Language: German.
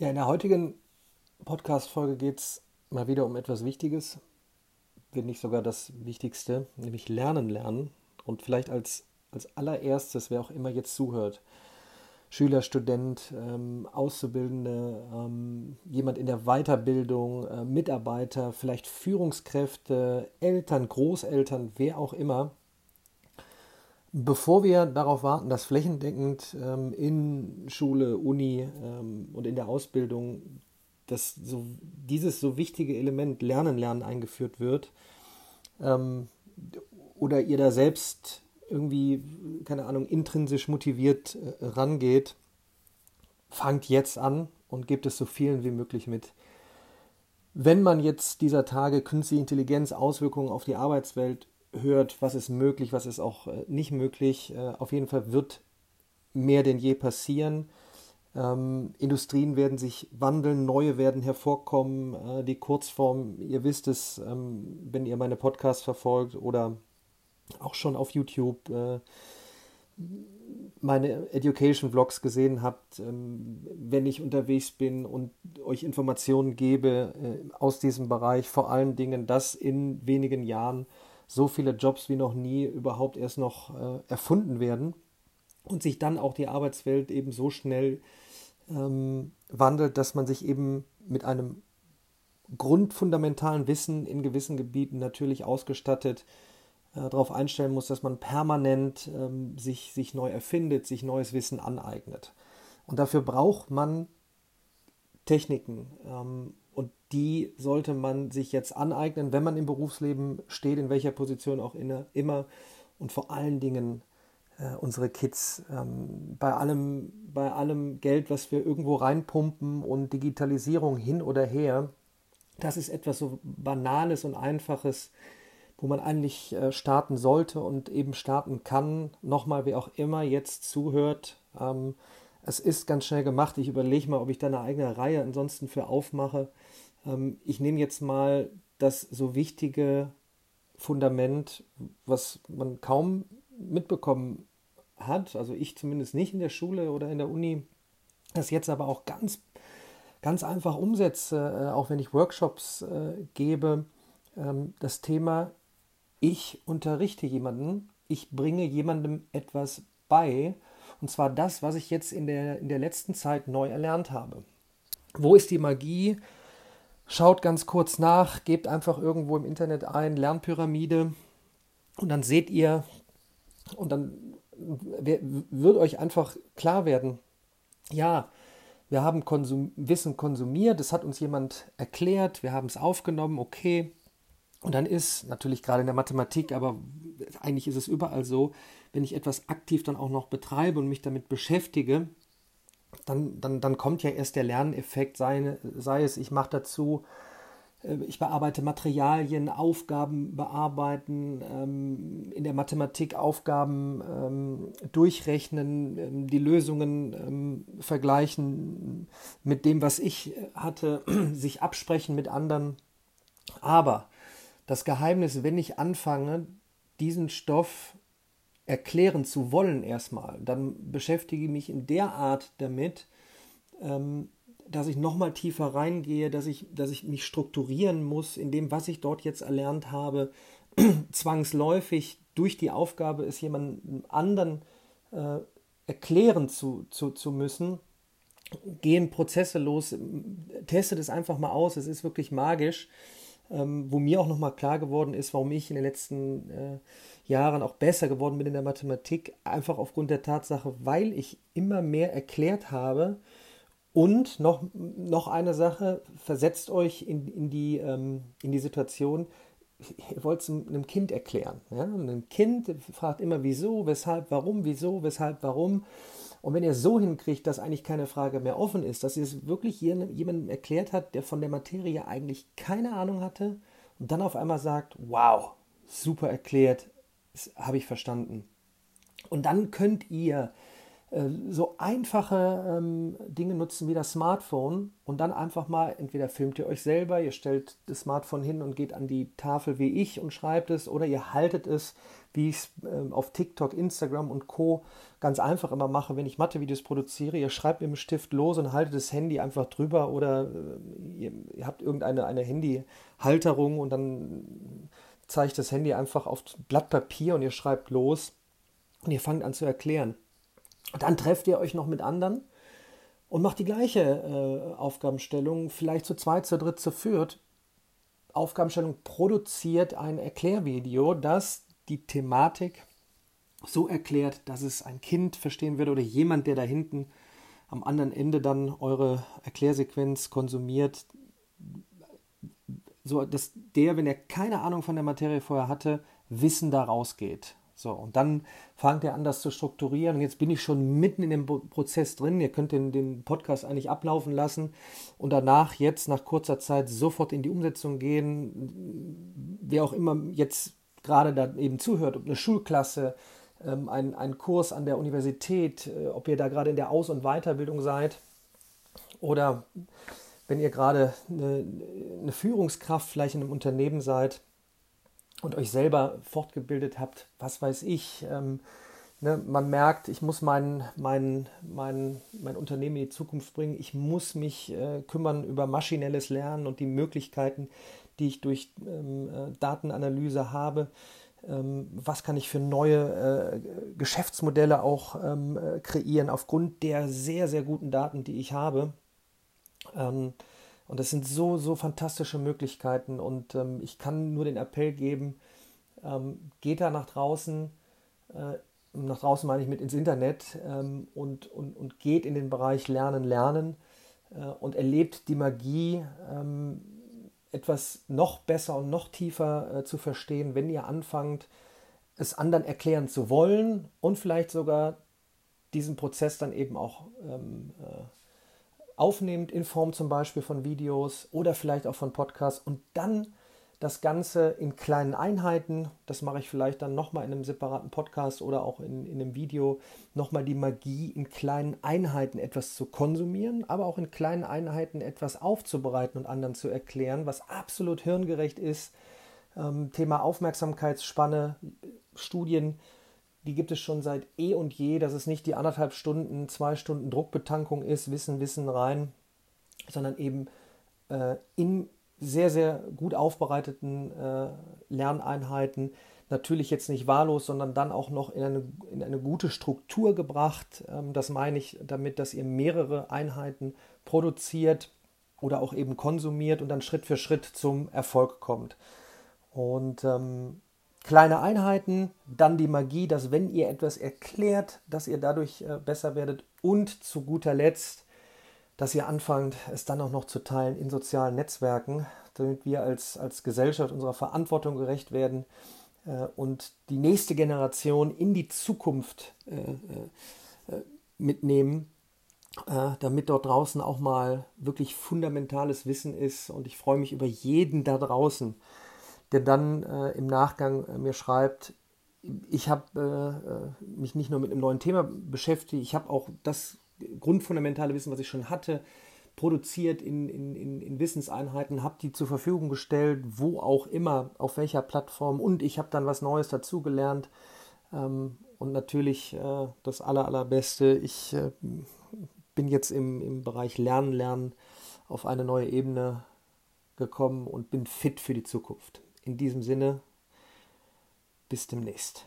Ja, in der heutigen Podcast-Folge geht es mal wieder um etwas Wichtiges, wenn nicht sogar das Wichtigste, nämlich Lernen lernen. Und vielleicht als, als allererstes, wer auch immer jetzt zuhört, Schüler, Student, ähm, Auszubildende, ähm, jemand in der Weiterbildung, äh, Mitarbeiter, vielleicht Führungskräfte, Eltern, Großeltern, wer auch immer. Bevor wir darauf warten, dass flächendeckend ähm, in Schule, Uni ähm, und in der Ausbildung dass so, dieses so wichtige Element Lernen, Lernen eingeführt wird, ähm, oder ihr da selbst irgendwie, keine Ahnung, intrinsisch motiviert äh, rangeht, fangt jetzt an und gebt es so vielen wie möglich mit. Wenn man jetzt dieser Tage künstliche Intelligenz Auswirkungen auf die Arbeitswelt hört, was ist möglich, was ist auch äh, nicht möglich, äh, auf jeden Fall wird mehr denn je passieren. Ähm, Industrien werden sich wandeln, neue werden hervorkommen. Äh, die Kurzform, ihr wisst es, ähm, wenn ihr meine Podcasts verfolgt oder auch schon auf YouTube äh, meine Education-Vlogs gesehen habt, ähm, wenn ich unterwegs bin und euch Informationen gebe äh, aus diesem Bereich, vor allen Dingen, dass in wenigen Jahren so viele Jobs wie noch nie überhaupt erst noch äh, erfunden werden und sich dann auch die Arbeitswelt eben so schnell ähm, wandelt, dass man sich eben mit einem grundfundamentalen Wissen in gewissen Gebieten natürlich ausgestattet äh, darauf einstellen muss, dass man permanent ähm, sich, sich neu erfindet, sich neues Wissen aneignet. Und dafür braucht man Techniken. Ähm, die sollte man sich jetzt aneignen, wenn man im Berufsleben steht, in welcher Position auch inne, immer. Und vor allen Dingen äh, unsere Kids. Ähm, bei, allem, bei allem Geld, was wir irgendwo reinpumpen und Digitalisierung hin oder her, das ist etwas so Banales und Einfaches, wo man eigentlich äh, starten sollte und eben starten kann. Nochmal, wer auch immer jetzt zuhört, ähm, es ist ganz schnell gemacht. Ich überlege mal, ob ich da eine eigene Reihe ansonsten für aufmache. Ähm, ich nehme jetzt mal das so wichtige Fundament, was man kaum mitbekommen hat, also ich zumindest nicht in der Schule oder in der Uni, das jetzt aber auch ganz, ganz einfach umsetze, äh, auch wenn ich Workshops äh, gebe, ähm, das Thema, ich unterrichte jemanden, ich bringe jemandem etwas bei, und zwar das, was ich jetzt in der, in der letzten Zeit neu erlernt habe. Wo ist die Magie? Schaut ganz kurz nach, gebt einfach irgendwo im Internet ein, Lernpyramide, und dann seht ihr, und dann wird euch einfach klar werden, ja, wir haben Konsum Wissen konsumiert, das hat uns jemand erklärt, wir haben es aufgenommen, okay. Und dann ist natürlich gerade in der Mathematik, aber eigentlich ist es überall so, wenn ich etwas aktiv dann auch noch betreibe und mich damit beschäftige, dann, dann, dann kommt ja erst der Lerneffekt, sei, sei es, ich mache dazu äh, ich bearbeite Materialien, Aufgaben bearbeiten, ähm, in der Mathematik Aufgaben ähm, durchrechnen, ähm, die Lösungen vergleichen mit dem, was ich hatte, sich absprechen mit anderen. Aber das Geheimnis, wenn ich anfange, diesen Stoff erklären zu wollen erstmal, dann beschäftige ich mich in der Art damit, dass ich nochmal tiefer reingehe, dass ich, dass ich mich strukturieren muss in dem, was ich dort jetzt erlernt habe, zwangsläufig durch die Aufgabe es jemandem anderen äh, erklären zu, zu, zu müssen, gehen Prozesse los, teste das einfach mal aus, es ist wirklich magisch, ähm, wo mir auch nochmal klar geworden ist, warum ich in den letzten äh, Jahren auch besser geworden bin in der Mathematik, einfach aufgrund der Tatsache, weil ich immer mehr erklärt habe, und noch, noch eine Sache, versetzt euch in, in, die, ähm, in die Situation, ihr wollt es einem Kind erklären. Ja? ein Kind fragt immer wieso, weshalb, warum, wieso, weshalb, warum. Und wenn ihr so hinkriegt, dass eigentlich keine Frage mehr offen ist, dass ihr es wirklich jemandem erklärt hat, der von der Materie eigentlich keine Ahnung hatte und dann auf einmal sagt, wow, super erklärt, habe ich verstanden. Und dann könnt ihr so einfache ähm, Dinge nutzen wie das Smartphone und dann einfach mal, entweder filmt ihr euch selber, ihr stellt das Smartphone hin und geht an die Tafel wie ich und schreibt es oder ihr haltet es, wie ich es äh, auf TikTok, Instagram und Co. ganz einfach immer mache, wenn ich Mathe-Videos produziere. Ihr schreibt mit dem Stift los und haltet das Handy einfach drüber oder äh, ihr, ihr, habt irgendeine eine Handyhalterung und dann zeigt das Handy einfach auf Blatt Papier und ihr schreibt los und ihr fangt an zu erklären. Dann trefft ihr euch noch mit anderen und macht die gleiche äh, Aufgabenstellung, vielleicht zu zweit, zu dritt, zu viert. Aufgabenstellung produziert ein Erklärvideo, das die Thematik so erklärt, dass es ein Kind verstehen würde oder jemand, der da hinten am anderen Ende dann eure Erklärsequenz konsumiert, so dass der, wenn er keine Ahnung von der Materie vorher hatte, Wissen da rausgeht. So, und dann fangt ihr an, das zu strukturieren. Und jetzt bin ich schon mitten in dem Prozess drin. Ihr könnt den, den Podcast eigentlich ablaufen lassen und danach jetzt nach kurzer Zeit sofort in die Umsetzung gehen. Wer auch immer jetzt gerade da eben zuhört, ob eine Schulklasse, ähm, ein, ein Kurs an der Universität, äh, ob ihr da gerade in der Aus- und Weiterbildung seid oder wenn ihr gerade eine, eine Führungskraft vielleicht in einem Unternehmen seid und euch selber fortgebildet habt, was weiß ich, ähm, ne, man merkt, ich muss mein, mein, mein, mein Unternehmen in die Zukunft bringen, ich muss mich äh, kümmern über maschinelles Lernen und die Möglichkeiten, die ich durch ähm, äh, Datenanalyse habe. Ähm, was kann ich für neue äh, Geschäftsmodelle auch ähm, äh, kreieren aufgrund der sehr, sehr guten Daten, die ich habe. Und das sind so, so fantastische Möglichkeiten. Und ähm, ich kann nur den Appell geben, ähm, geht da nach draußen, äh, nach draußen meine ich mit ins Internet ähm, und, und, und geht in den Bereich Lernen, Lernen äh, und erlebt die Magie, ähm, etwas noch besser und noch tiefer äh, zu verstehen, wenn ihr anfangt, es anderen erklären zu wollen und vielleicht sogar diesen Prozess dann eben auch ähm, äh, aufnehmt, in Form zum Beispiel von Videos oder vielleicht auch von Podcasts und dann das Ganze in kleinen Einheiten, das mache ich vielleicht dann nochmal in einem separaten Podcast oder auch in, in einem Video, nochmal die Magie in kleinen Einheiten etwas zu konsumieren, aber auch in kleinen Einheiten etwas aufzubereiten und anderen zu erklären, was absolut hirngerecht ist. Ähm, Thema Aufmerksamkeitsspanne, Studien, die gibt es schon seit eh und je, dass es nicht die anderthalb Stunden, zwei Stunden Druckbetankung ist, Wissen, Wissen rein, sondern eben äh, in sehr, sehr gut aufbereiteten äh, Lerneinheiten, natürlich jetzt nicht wahllos, sondern dann auch noch in eine, in eine gute Struktur gebracht. Ähm, das meine ich damit, dass ihr mehrere Einheiten produziert oder auch eben konsumiert und dann Schritt für Schritt zum Erfolg kommt. Und ähm, kleine Einheiten, dann die Magie, dass wenn ihr etwas erklärt, dass ihr dadurch äh, besser werdet und zu guter Letzt, dass ihr anfangt, es dann auch noch zu teilen in sozialen Netzwerken, damit wir als, als Gesellschaft unserer Verantwortung gerecht werden äh, und die nächste Generation in die Zukunft äh, mitnehmen, damit dort draußen auch mal wirklich fundamentales Wissen ist. Und ich freue mich über jeden da draußen, der dann äh, im Nachgang äh, mir schreibt, ich habe äh, mich nicht nur mit einem neuen Thema beschäftigt, ich habe auch das grundfundamentale Wissen, was ich schon hatte, produziert in, in, in Wissenseinheiten, habe die zur Verfügung gestellt, wo auch immer, auf welcher Plattform und ich habe dann was Neues dazugelernt. Ähm, und natürlich äh, das aller, allerbeste, ich äh, bin jetzt im, im Bereich Lernen, Lernen auf eine neue Ebene gekommen und bin fit für die Zukunft. In diesem Sinne, bis demnächst.